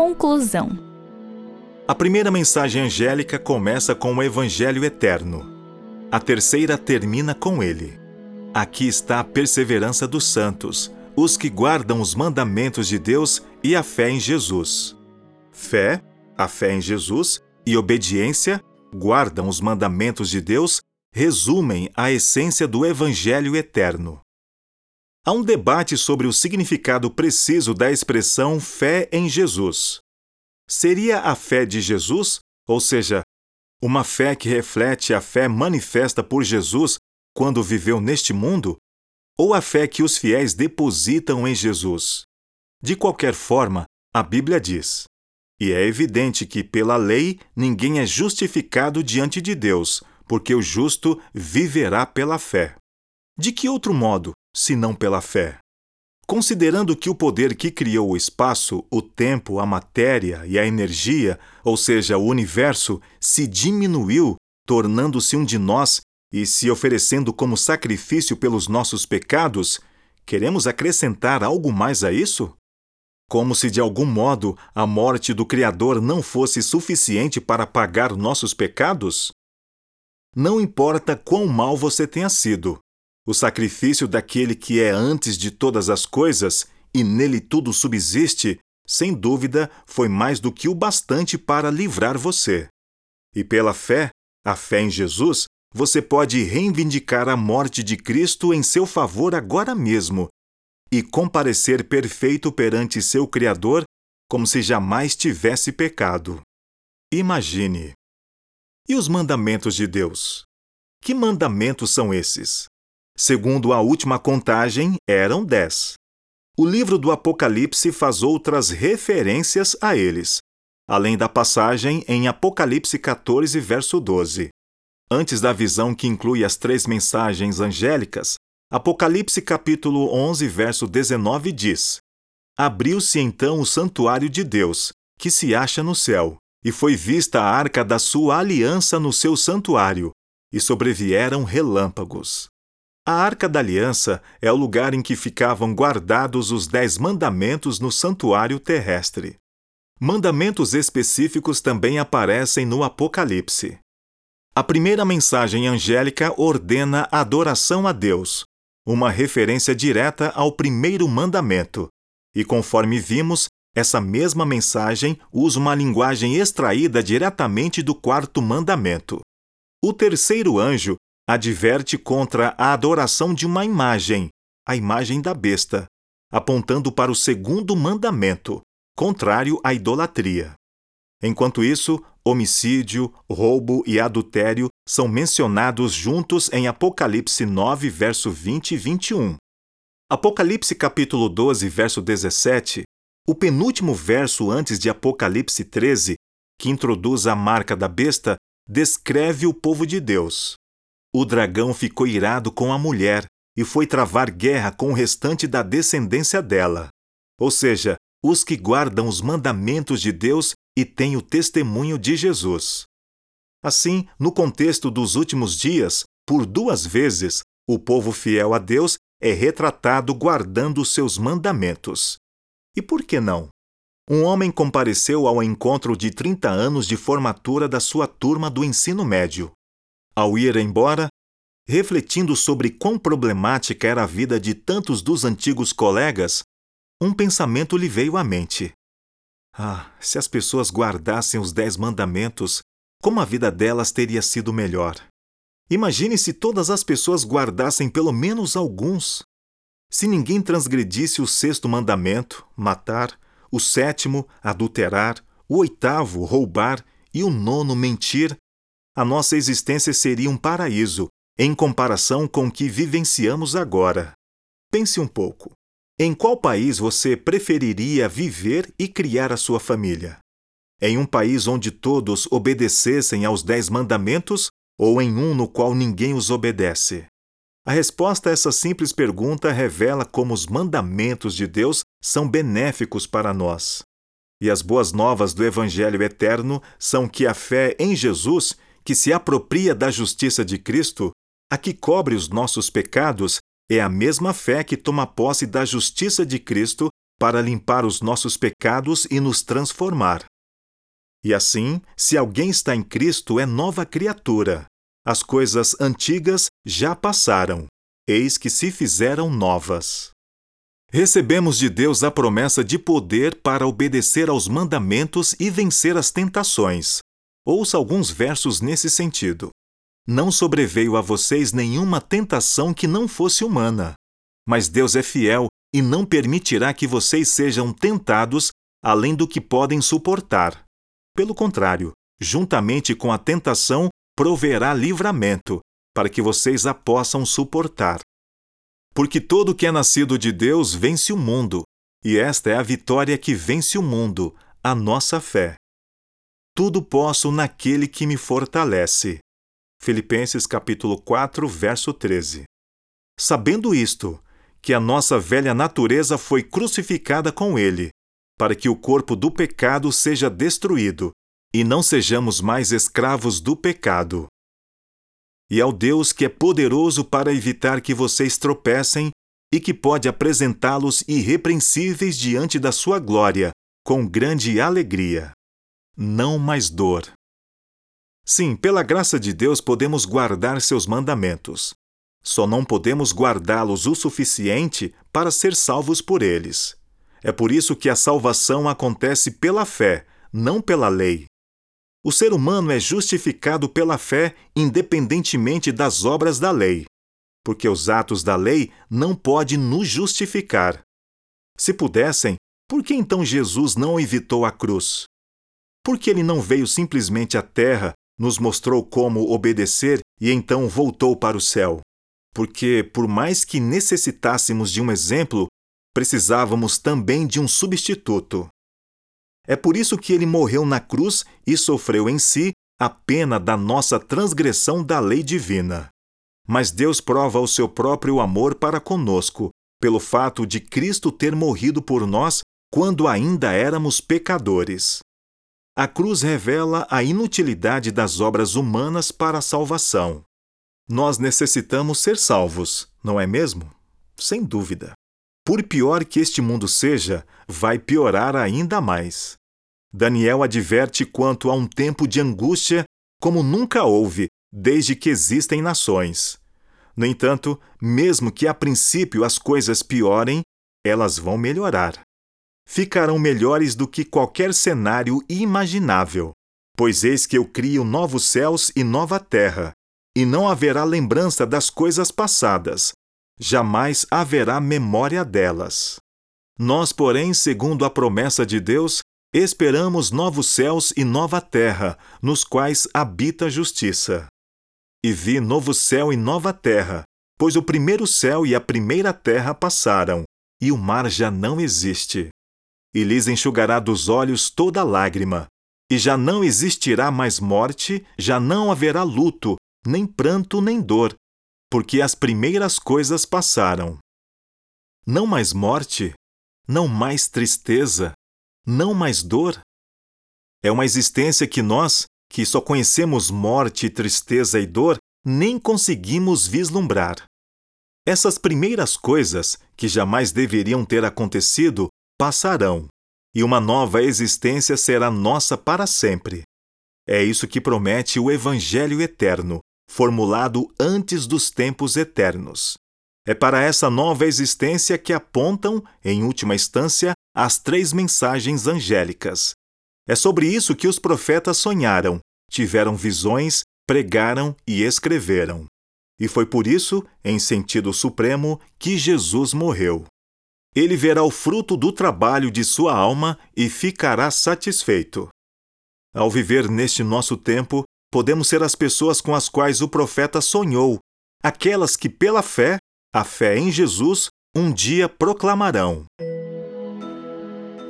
Conclusão. A primeira mensagem angélica começa com o Evangelho eterno. A terceira termina com ele. Aqui está a perseverança dos santos, os que guardam os mandamentos de Deus e a fé em Jesus. Fé, a fé em Jesus e obediência guardam os mandamentos de Deus resumem a essência do Evangelho eterno. Há um debate sobre o significado preciso da expressão fé em Jesus. Seria a fé de Jesus, ou seja, uma fé que reflete a fé manifesta por Jesus quando viveu neste mundo, ou a fé que os fiéis depositam em Jesus? De qualquer forma, a Bíblia diz: E é evidente que, pela lei, ninguém é justificado diante de Deus, porque o justo viverá pela fé. De que outro modo, se não pela fé? Considerando que o poder que criou o espaço, o tempo, a matéria e a energia, ou seja, o universo, se diminuiu, tornando-se um de nós e se oferecendo como sacrifício pelos nossos pecados, queremos acrescentar algo mais a isso? Como se de algum modo a morte do Criador não fosse suficiente para pagar nossos pecados? Não importa quão mal você tenha sido, o sacrifício daquele que é antes de todas as coisas e nele tudo subsiste, sem dúvida, foi mais do que o bastante para livrar você. E pela fé, a fé em Jesus, você pode reivindicar a morte de Cristo em seu favor agora mesmo e comparecer perfeito perante seu Criador como se jamais tivesse pecado. Imagine e os mandamentos de Deus? Que mandamentos são esses? Segundo a última contagem, eram dez. O livro do Apocalipse faz outras referências a eles, além da passagem em Apocalipse 14, verso 12. Antes da visão que inclui as três mensagens angélicas, Apocalipse capítulo 11, verso 19 diz: Abriu-se então o santuário de Deus, que se acha no céu, e foi vista a arca da sua aliança no seu santuário, e sobrevieram relâmpagos. A arca da aliança é o lugar em que ficavam guardados os dez mandamentos no santuário terrestre. Mandamentos específicos também aparecem no Apocalipse. A primeira mensagem angélica ordena adoração a Deus, uma referência direta ao primeiro mandamento, e conforme vimos, essa mesma mensagem usa uma linguagem extraída diretamente do quarto mandamento. O terceiro anjo adverte contra a adoração de uma imagem, a imagem da besta, apontando para o segundo mandamento, contrário à idolatria. Enquanto isso, homicídio, roubo e adultério são mencionados juntos em Apocalipse 9, verso 20 e 21. Apocalipse capítulo 12, verso 17 o penúltimo verso antes de Apocalipse 13, que introduz a marca da besta, descreve o povo de Deus. O dragão ficou irado com a mulher e foi travar guerra com o restante da descendência dela, ou seja, os que guardam os mandamentos de Deus e têm o testemunho de Jesus. Assim, no contexto dos últimos dias, por duas vezes, o povo fiel a Deus é retratado guardando os seus mandamentos. E por que não? Um homem compareceu ao encontro de 30 anos de formatura da sua turma do ensino médio. Ao ir embora, refletindo sobre quão problemática era a vida de tantos dos antigos colegas, um pensamento lhe veio à mente. Ah, se as pessoas guardassem os Dez Mandamentos, como a vida delas teria sido melhor. Imagine se todas as pessoas guardassem pelo menos alguns. Se ninguém transgredisse o sexto mandamento, matar, o sétimo, adulterar, o oitavo, roubar, e o nono, mentir, a nossa existência seria um paraíso em comparação com o que vivenciamos agora. Pense um pouco. Em qual país você preferiria viver e criar a sua família? Em um país onde todos obedecessem aos Dez Mandamentos ou em um no qual ninguém os obedece? A resposta a essa simples pergunta revela como os mandamentos de Deus são benéficos para nós. E as boas novas do Evangelho eterno são que a fé em Jesus, que se apropria da justiça de Cristo, a que cobre os nossos pecados, é a mesma fé que toma posse da justiça de Cristo para limpar os nossos pecados e nos transformar. E assim, se alguém está em Cristo, é nova criatura. As coisas antigas já passaram, eis que se fizeram novas. Recebemos de Deus a promessa de poder para obedecer aos mandamentos e vencer as tentações. Ouça alguns versos nesse sentido. Não sobreveio a vocês nenhuma tentação que não fosse humana. Mas Deus é fiel e não permitirá que vocês sejam tentados além do que podem suportar. Pelo contrário, juntamente com a tentação, proverá livramento, para que vocês a possam suportar. Porque todo que é nascido de Deus vence o mundo, e esta é a vitória que vence o mundo, a nossa fé. Tudo posso naquele que me fortalece. Filipenses capítulo 4, verso 13. Sabendo isto, que a nossa velha natureza foi crucificada com ele, para que o corpo do pecado seja destruído, e não sejamos mais escravos do pecado. E ao Deus que é poderoso para evitar que vocês tropecem e que pode apresentá-los irrepreensíveis diante da sua glória, com grande alegria. Não mais dor. Sim, pela graça de Deus podemos guardar seus mandamentos. Só não podemos guardá-los o suficiente para ser salvos por eles. É por isso que a salvação acontece pela fé, não pela lei. O ser humano é justificado pela fé independentemente das obras da lei, porque os atos da lei não podem nos justificar. Se pudessem, por que então Jesus não evitou a cruz? Por que ele não veio simplesmente à terra, nos mostrou como obedecer e então voltou para o céu? Porque, por mais que necessitássemos de um exemplo, precisávamos também de um substituto. É por isso que ele morreu na cruz e sofreu em si a pena da nossa transgressão da lei divina. Mas Deus prova o seu próprio amor para conosco, pelo fato de Cristo ter morrido por nós quando ainda éramos pecadores. A cruz revela a inutilidade das obras humanas para a salvação. Nós necessitamos ser salvos, não é mesmo? Sem dúvida. Por pior que este mundo seja, vai piorar ainda mais. Daniel adverte quanto a um tempo de angústia como nunca houve desde que existem nações. No entanto, mesmo que a princípio as coisas piorem, elas vão melhorar. Ficarão melhores do que qualquer cenário imaginável, pois eis que eu crio novos céus e nova terra, e não haverá lembrança das coisas passadas, jamais haverá memória delas. Nós, porém, segundo a promessa de Deus, Esperamos novos céus e nova terra, nos quais habita a justiça. E vi novo céu e nova terra, pois o primeiro céu e a primeira terra passaram, e o mar já não existe. E lhes enxugará dos olhos toda lágrima, e já não existirá mais morte, já não haverá luto, nem pranto, nem dor, porque as primeiras coisas passaram. Não mais morte, não mais tristeza, não mais dor? É uma existência que nós, que só conhecemos morte, tristeza e dor, nem conseguimos vislumbrar. Essas primeiras coisas, que jamais deveriam ter acontecido, passarão, e uma nova existência será nossa para sempre. É isso que promete o Evangelho eterno, formulado antes dos tempos eternos. É para essa nova existência que apontam, em última instância, as três mensagens angélicas. É sobre isso que os profetas sonharam, tiveram visões, pregaram e escreveram. E foi por isso, em sentido supremo, que Jesus morreu. Ele verá o fruto do trabalho de sua alma e ficará satisfeito. Ao viver neste nosso tempo, podemos ser as pessoas com as quais o profeta sonhou, aquelas que, pela fé, a fé em Jesus, um dia proclamarão.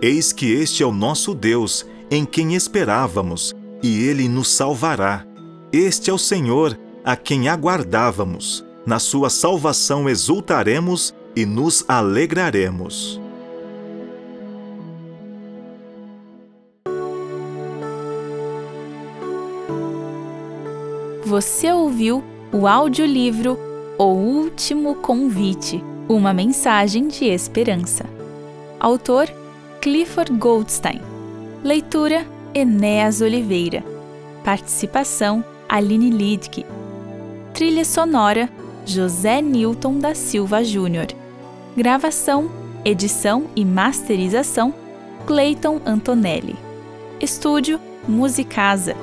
Eis que este é o nosso Deus, em quem esperávamos, e ele nos salvará. Este é o Senhor, a quem aguardávamos. Na sua salvação exultaremos e nos alegraremos. Você ouviu o audiolivro O Último Convite uma mensagem de esperança. Autor: Clifford Goldstein. Leitura: Enéas Oliveira. Participação: Aline Lidke. Trilha sonora: José Newton da Silva Júnior. Gravação, edição e masterização: Clayton Antonelli. Estúdio Musicasa